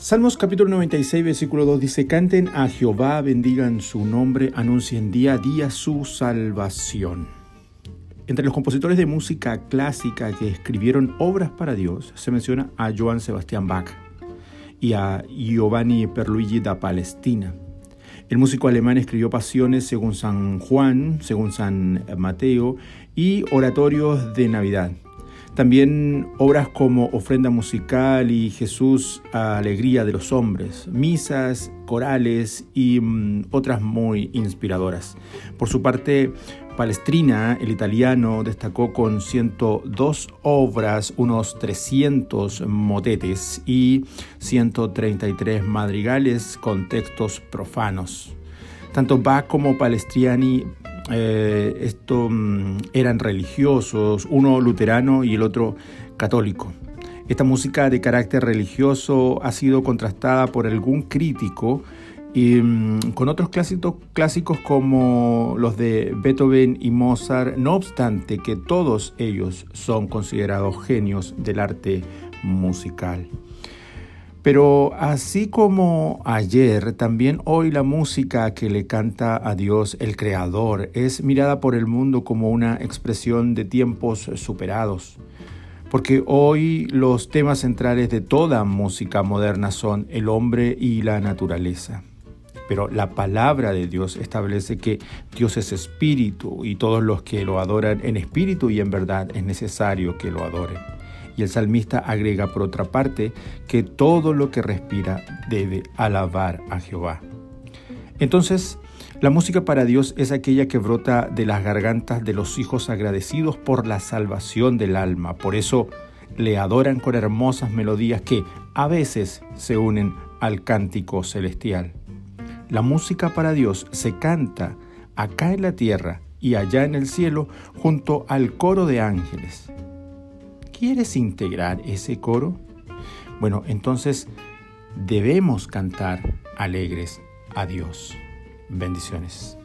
Salmos capítulo 96, versículo 2 dice, Canten a Jehová, bendigan su nombre, anuncien día a día su salvación. Entre los compositores de música clásica que escribieron obras para Dios se menciona a Johann Sebastian Bach y a Giovanni Perluigi da Palestina. El músico alemán escribió pasiones según San Juan, según San Mateo y oratorios de Navidad. También obras como Ofrenda Musical y Jesús Alegría de los Hombres, misas, corales y mm, otras muy inspiradoras. Por su parte, Palestrina, el italiano, destacó con 102 obras, unos 300 motetes y 133 madrigales con textos profanos. Tanto Bach como Palestriani eh, esto, mm, eran religiosos, uno luterano y el otro católico. Esta música de carácter religioso ha sido contrastada por algún crítico y, mm, con otros clásicos, clásicos como los de Beethoven y Mozart, no obstante que todos ellos son considerados genios del arte musical. Pero así como ayer, también hoy la música que le canta a Dios el Creador es mirada por el mundo como una expresión de tiempos superados. Porque hoy los temas centrales de toda música moderna son el hombre y la naturaleza. Pero la palabra de Dios establece que Dios es espíritu y todos los que lo adoran en espíritu y en verdad es necesario que lo adoren. Y el salmista agrega por otra parte que todo lo que respira debe alabar a Jehová. Entonces, la música para Dios es aquella que brota de las gargantas de los hijos agradecidos por la salvación del alma. Por eso le adoran con hermosas melodías que a veces se unen al cántico celestial. La música para Dios se canta acá en la tierra y allá en el cielo junto al coro de ángeles. ¿Quieres integrar ese coro? Bueno, entonces debemos cantar alegres a Dios. Bendiciones.